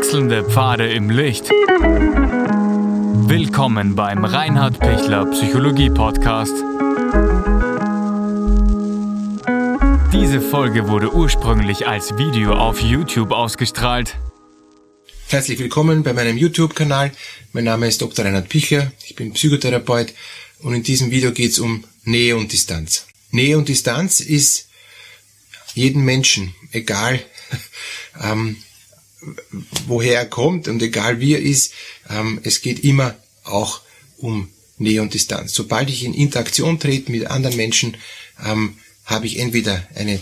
Wechselnde Pfade im Licht. Willkommen beim Reinhard Pichler Psychologie Podcast. Diese Folge wurde ursprünglich als Video auf YouTube ausgestrahlt. Herzlich willkommen bei meinem YouTube-Kanal. Mein Name ist Dr. Reinhard Pichler. Ich bin Psychotherapeut und in diesem Video geht es um Nähe und Distanz. Nähe und Distanz ist jeden Menschen, egal ähm, woher er kommt und egal wie er ist, ähm, es geht immer auch um Nähe und Distanz. Sobald ich in Interaktion trete mit anderen Menschen, ähm, habe ich entweder eine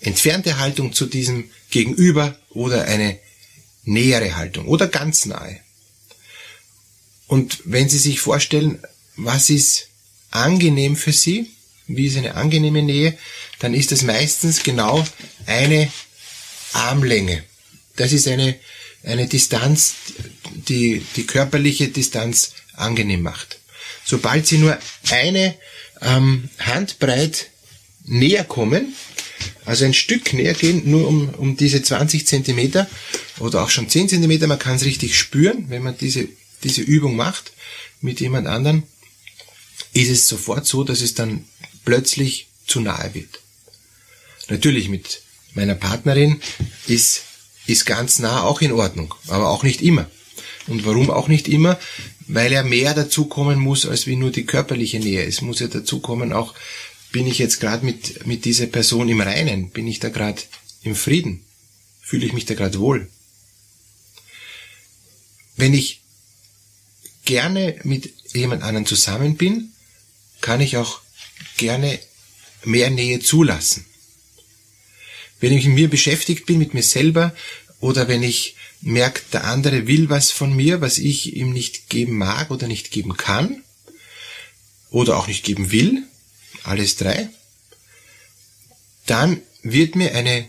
entfernte Haltung zu diesem Gegenüber oder eine nähere Haltung oder ganz nahe. Und wenn Sie sich vorstellen, was ist angenehm für Sie, wie ist eine angenehme Nähe, dann ist es meistens genau eine Armlänge. Das ist eine, eine Distanz, die die körperliche Distanz angenehm macht. Sobald Sie nur eine ähm, Handbreit näher kommen, also ein Stück näher gehen, nur um, um diese 20 Zentimeter oder auch schon 10 Zentimeter, man kann es richtig spüren, wenn man diese, diese Übung macht mit jemand anderen, ist es sofort so, dass es dann plötzlich zu nahe wird. Natürlich mit meiner Partnerin ist, ist ganz nah auch in Ordnung, aber auch nicht immer. Und warum auch nicht immer? Weil er mehr dazukommen muss, als wie nur die körperliche Nähe. Es muss ja dazukommen auch, bin ich jetzt gerade mit, mit dieser Person im Reinen? Bin ich da gerade im Frieden? Fühle ich mich da gerade wohl? Wenn ich gerne mit jemand anderen zusammen bin, kann ich auch gerne mehr Nähe zulassen. Wenn ich mit mir beschäftigt bin, mit mir selber, oder wenn ich merke, der andere will was von mir, was ich ihm nicht geben mag oder nicht geben kann, oder auch nicht geben will, alles drei, dann wird mir eine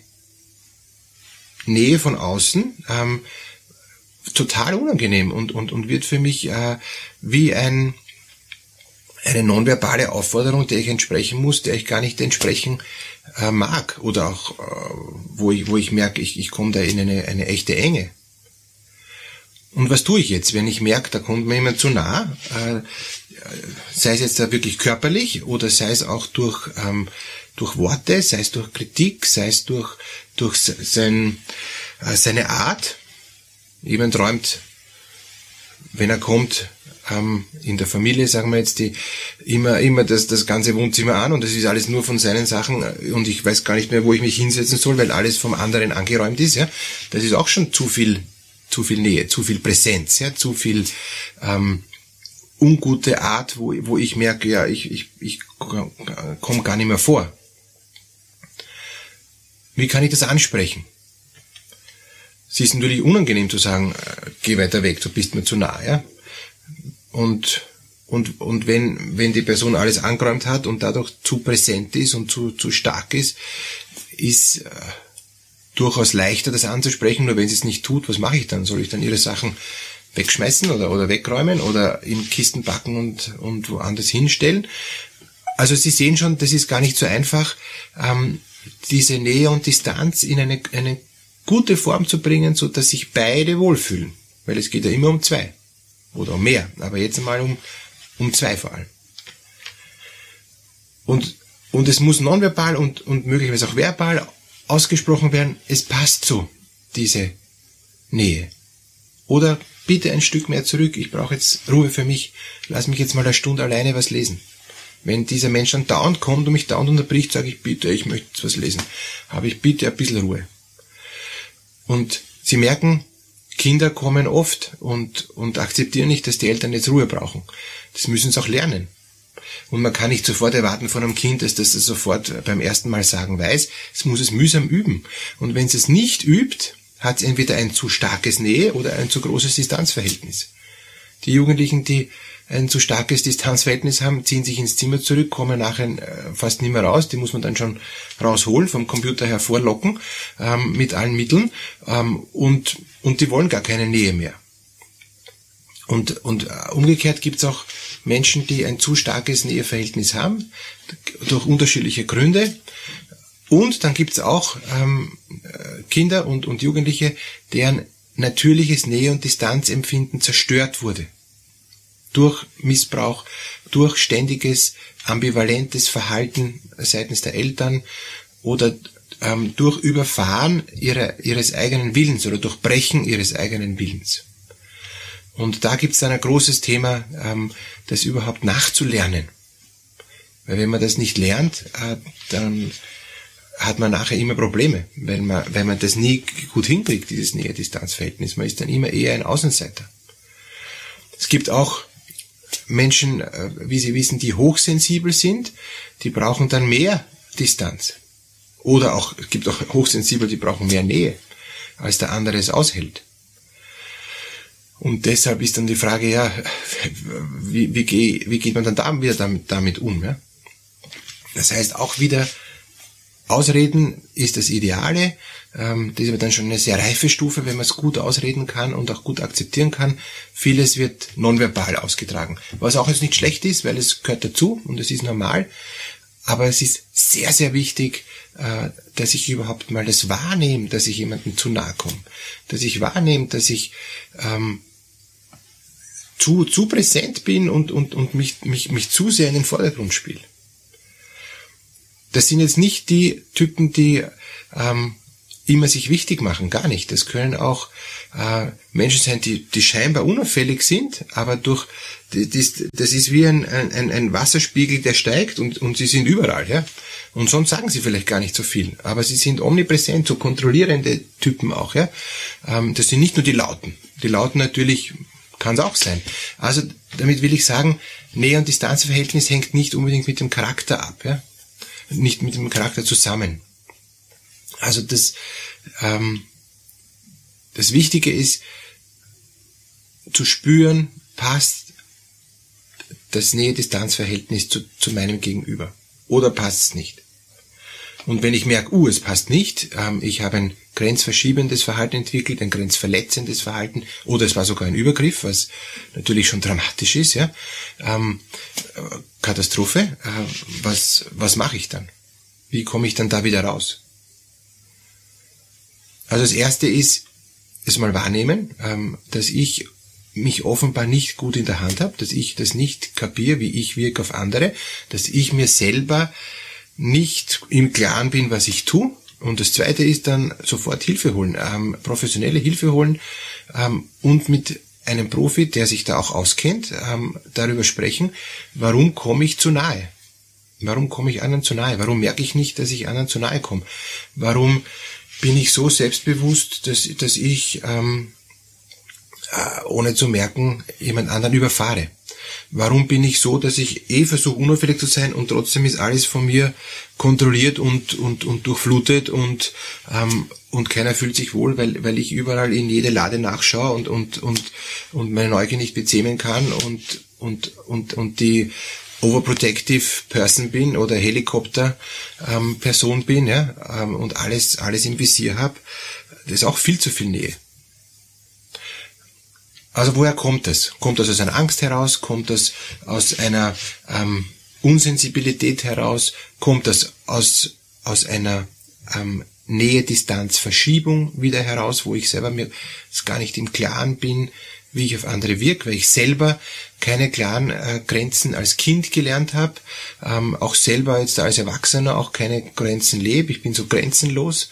Nähe von außen ähm, total unangenehm und, und, und wird für mich äh, wie ein, eine nonverbale Aufforderung, der ich entsprechen muss, der ich gar nicht entsprechen äh, mag oder auch äh, wo ich wo ich merke, ich, ich komme da in eine, eine echte Enge. Und was tue ich jetzt, wenn ich merke, da kommt mir jemand zu nah, äh, sei es jetzt da wirklich körperlich oder sei es auch durch ähm, durch Worte, sei es durch Kritik, sei es durch durch sein, äh, seine Art. Jemand räumt, wenn er kommt, haben in der Familie, sagen wir jetzt, die immer, immer das, das ganze Wohnzimmer an und das ist alles nur von seinen Sachen und ich weiß gar nicht mehr, wo ich mich hinsetzen soll, weil alles vom anderen angeräumt ist, ja. Das ist auch schon zu viel, zu viel Nähe, zu viel Präsenz, ja, zu viel, ähm, ungute Art, wo, wo ich merke, ja, ich, ich, ich komme gar nicht mehr vor. Wie kann ich das ansprechen? Es ist natürlich unangenehm zu sagen, äh, geh weiter weg, du bist mir zu nah, ja. Und, und, und wenn, wenn die Person alles angeräumt hat und dadurch zu präsent ist und zu, zu stark ist, ist äh, durchaus leichter, das anzusprechen. Nur wenn sie es nicht tut, was mache ich dann? Soll ich dann ihre Sachen wegschmeißen oder, oder wegräumen oder in Kisten packen und, und woanders hinstellen? Also Sie sehen schon, das ist gar nicht so einfach, ähm, diese Nähe und Distanz in eine, eine gute Form zu bringen, so dass sich beide wohlfühlen. Weil es geht ja immer um zwei. Oder mehr. Aber jetzt einmal um, um zwei vor allem. Und, und es muss nonverbal und, und möglicherweise auch verbal ausgesprochen werden, es passt so, diese Nähe. Oder bitte ein Stück mehr zurück, ich brauche jetzt Ruhe für mich, lass mich jetzt mal eine Stunde alleine was lesen. Wenn dieser Mensch dann dauernd kommt und mich dauernd unterbricht, sage ich bitte, ich möchte jetzt was lesen. Habe ich bitte ein bisschen Ruhe. Und Sie merken, Kinder kommen oft und, und akzeptieren nicht, dass die Eltern jetzt Ruhe brauchen. Das müssen sie auch lernen. Und man kann nicht sofort erwarten von einem Kind, dass das sofort beim ersten Mal sagen weiß. Es muss es mühsam üben. Und wenn es es nicht übt, hat es entweder ein zu starkes Nähe oder ein zu großes Distanzverhältnis. Die Jugendlichen, die ein zu starkes Distanzverhältnis haben, ziehen sich ins Zimmer zurück, kommen nachher äh, fast nicht mehr raus. Die muss man dann schon rausholen, vom Computer hervorlocken, ähm, mit allen Mitteln. Ähm, und, und die wollen gar keine Nähe mehr. Und, und äh, umgekehrt gibt's auch Menschen, die ein zu starkes Näheverhältnis haben, durch unterschiedliche Gründe. Und dann gibt's auch ähm, äh, Kinder und, und Jugendliche, deren natürliches Nähe- und Distanzempfinden zerstört wurde. Durch Missbrauch, durch ständiges ambivalentes Verhalten seitens der Eltern oder ähm, durch Überfahren ihrer, ihres eigenen Willens oder durch Brechen ihres eigenen Willens. Und da gibt es dann ein großes Thema, ähm, das überhaupt nachzulernen. Weil wenn man das nicht lernt, äh, dann hat man nachher immer Probleme, weil man, weil man das nie gut hinkriegt, dieses Nähe-Distanz-Verhältnis. Man ist dann immer eher ein Außenseiter. Es gibt auch Menschen, äh, wie Sie wissen, die hochsensibel sind, die brauchen dann mehr Distanz. Oder auch, es gibt auch hochsensibel, die brauchen mehr Nähe, als der andere es aushält. Und deshalb ist dann die Frage, ja, wie, wie, wie geht man dann da wieder damit, damit um? Ja? Das heißt auch wieder, Ausreden ist das Ideale. Ähm, das ist aber dann schon eine sehr reife Stufe, wenn man es gut ausreden kann und auch gut akzeptieren kann. Vieles wird nonverbal ausgetragen. Was auch jetzt nicht schlecht ist, weil es gehört dazu und es ist normal. Aber es ist sehr, sehr wichtig, äh, dass ich überhaupt mal das wahrnehme, dass ich jemandem zu nahe komme. Dass ich wahrnehme, dass ich ähm, zu, zu präsent bin und, und, und mich, mich, mich zu sehr in den Vordergrund spiele. Das sind jetzt nicht die Typen, die ähm, immer sich wichtig machen, gar nicht. Das können auch äh, Menschen sein, die, die scheinbar unauffällig sind, aber durch das, das ist wie ein, ein, ein Wasserspiegel, der steigt und, und sie sind überall. Ja? Und sonst sagen sie vielleicht gar nicht so viel, aber sie sind omnipräsent, so kontrollierende Typen auch. Ja? Ähm, das sind nicht nur die Lauten. Die Lauten natürlich kann es auch sein. Also damit will ich sagen, Nähe- und Distanzverhältnis hängt nicht unbedingt mit dem Charakter ab. Ja? Nicht mit dem Charakter zusammen. Also das, ähm, das Wichtige ist, zu spüren, passt das Nähe-Distanz-Verhältnis zu, zu meinem Gegenüber. Oder passt es nicht. Und wenn ich merke, uh, es passt nicht, ähm, ich habe ein grenzverschiebendes Verhalten entwickelt, ein grenzverletzendes Verhalten, oder es war sogar ein Übergriff, was natürlich schon dramatisch ist, ja, ähm, Katastrophe, äh, was, was mache ich dann? Wie komme ich dann da wieder raus? Also das erste ist, es mal wahrnehmen, ähm, dass ich mich offenbar nicht gut in der Hand habe, dass ich das nicht kapiere, wie ich wirke auf andere, dass ich mir selber nicht im Klaren bin, was ich tue. Und das zweite ist dann sofort Hilfe holen, ähm, professionelle Hilfe holen ähm, und mit einem Profi, der sich da auch auskennt, ähm, darüber sprechen, warum komme ich zu nahe? Warum komme ich anderen zu nahe? Warum merke ich nicht, dass ich anderen zu nahe komme? Warum bin ich so selbstbewusst, dass, dass ich, ähm, äh, ohne zu merken, jemand anderen überfahre? Warum bin ich so, dass ich eh versuche, unauffällig zu sein und trotzdem ist alles von mir kontrolliert und, und, und durchflutet und, ähm, und keiner fühlt sich wohl, weil, weil ich überall in jede Lade nachschaue und, und, und, und meine Neugier nicht bezähmen kann und, und, und, und die, overprotective Person bin oder Helikopter ähm, Person bin ja, ähm, und alles, alles im Visier habe, das ist auch viel zu viel Nähe. Also woher kommt das? Kommt das aus einer Angst heraus? Kommt das aus einer ähm, Unsensibilität heraus? Kommt das aus, aus einer ähm, Nähe-Distanz-Verschiebung wieder heraus, wo ich selber mir gar nicht im Klaren bin, wie ich auf andere wirke, weil ich selber keine klaren äh, Grenzen als Kind gelernt habe, ähm, auch selber jetzt als Erwachsener auch keine Grenzen lebe. Ich bin so grenzenlos,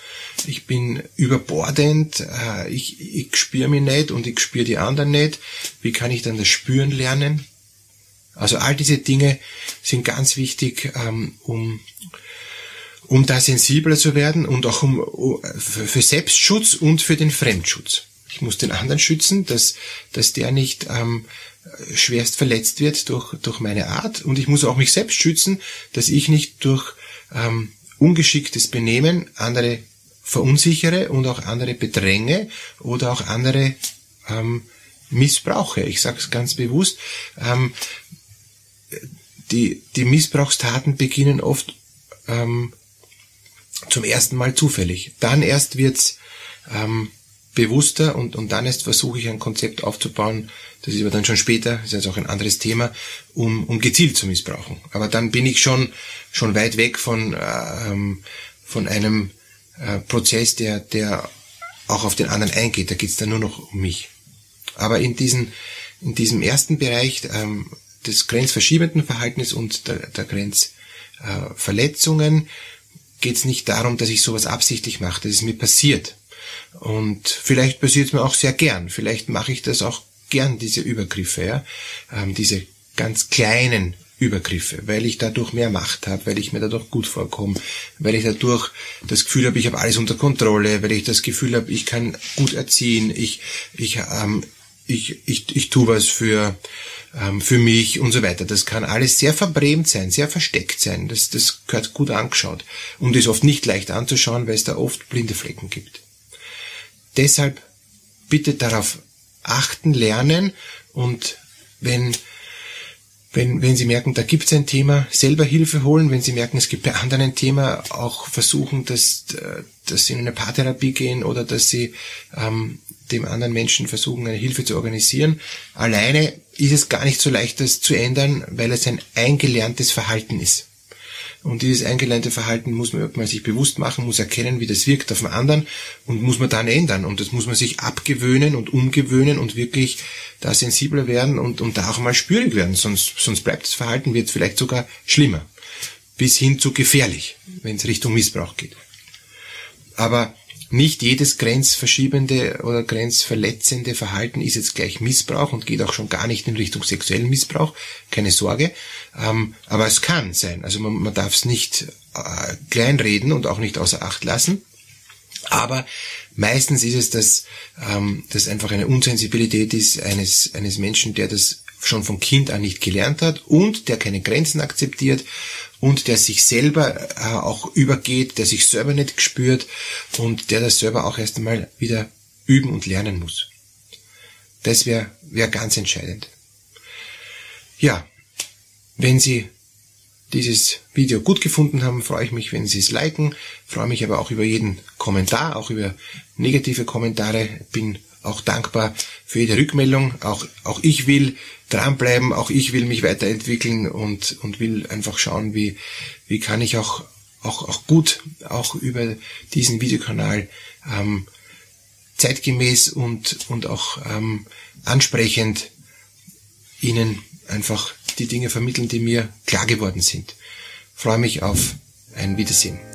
ich bin überbordend, äh, ich, ich spüre mich nicht und ich spüre die anderen nicht. Wie kann ich dann das Spüren lernen? Also all diese Dinge sind ganz wichtig, ähm, um um da sensibler zu werden und auch um, für Selbstschutz und für den Fremdschutz. Ich muss den anderen schützen, dass, dass der nicht ähm, schwerst verletzt wird durch, durch meine Art. Und ich muss auch mich selbst schützen, dass ich nicht durch ähm, ungeschicktes Benehmen andere verunsichere und auch andere bedränge oder auch andere ähm, missbrauche. Ich sage es ganz bewusst. Ähm, die, die Missbrauchstaten beginnen oft ähm, zum ersten Mal zufällig. Dann erst wird's ähm, bewusster und, und dann erst versuche ich ein Konzept aufzubauen, das ist aber dann schon später, ist jetzt auch ein anderes Thema, um, um gezielt zu missbrauchen. Aber dann bin ich schon, schon weit weg von, äh, von einem äh, Prozess, der, der auch auf den anderen eingeht. Da geht es dann nur noch um mich. Aber in, diesen, in diesem ersten Bereich ähm, des grenzverschiebenden Verhaltens und der, der Grenzverletzungen äh, geht es nicht darum, dass ich sowas absichtlich mache. Das ist mir passiert. Und vielleicht passiert es mir auch sehr gern. Vielleicht mache ich das auch gern, diese Übergriffe, ja? Ähm, diese ganz kleinen Übergriffe, weil ich dadurch mehr Macht habe, weil ich mir dadurch gut vorkomme, weil ich dadurch das Gefühl habe, ich habe alles unter Kontrolle, weil ich das Gefühl habe, ich kann gut erziehen, ich, ich, ähm, ich, ich, ich tue was für, ähm, für mich und so weiter. Das kann alles sehr verbrämt sein, sehr versteckt sein. Das, das gehört gut angeschaut und ist oft nicht leicht anzuschauen, weil es da oft blinde Flecken gibt. Deshalb bitte darauf achten, lernen und wenn wenn, wenn Sie merken, da gibt es ein Thema, selber Hilfe holen. Wenn Sie merken, es gibt bei anderen ein Thema, auch versuchen, dass, dass Sie in eine Paartherapie gehen oder dass Sie ähm, dem anderen Menschen versuchen, eine Hilfe zu organisieren. Alleine ist es gar nicht so leicht, das zu ändern, weil es ein eingelerntes Verhalten ist. Und dieses eingelernte Verhalten muss man mal sich bewusst machen, muss erkennen, wie das wirkt auf den anderen und muss man dann ändern. Und das muss man sich abgewöhnen und umgewöhnen und wirklich da sensibler werden und, und da auch mal spürig werden. Sonst, sonst bleibt das Verhalten, wird vielleicht sogar schlimmer. Bis hin zu gefährlich, wenn es Richtung Missbrauch geht. Aber nicht jedes grenzverschiebende oder grenzverletzende Verhalten ist jetzt gleich Missbrauch und geht auch schon gar nicht in Richtung sexuellen Missbrauch. Keine Sorge. Ähm, aber es kann sein. Also man, man darf es nicht äh, kleinreden und auch nicht außer Acht lassen. Aber meistens ist es, dass ähm, das einfach eine Unsensibilität ist eines, eines Menschen, der das schon von Kind an nicht gelernt hat und der keine Grenzen akzeptiert und der sich selber äh, auch übergeht, der sich selber nicht spürt und der das selber auch erst einmal wieder üben und lernen muss. Das wäre wär ganz entscheidend. Ja, wenn Sie dieses Video gut gefunden haben, freue ich mich, wenn Sie es liken, freue mich aber auch über jeden Kommentar, auch über negative Kommentare, bin auch dankbar für jede Rückmeldung. Auch, auch ich will dranbleiben, auch ich will mich weiterentwickeln und, und will einfach schauen, wie, wie kann ich auch, auch, auch gut auch über diesen Videokanal ähm, zeitgemäß und, und auch ähm, ansprechend Ihnen einfach die Dinge vermitteln, die mir klar geworden sind. freue mich auf ein Wiedersehen.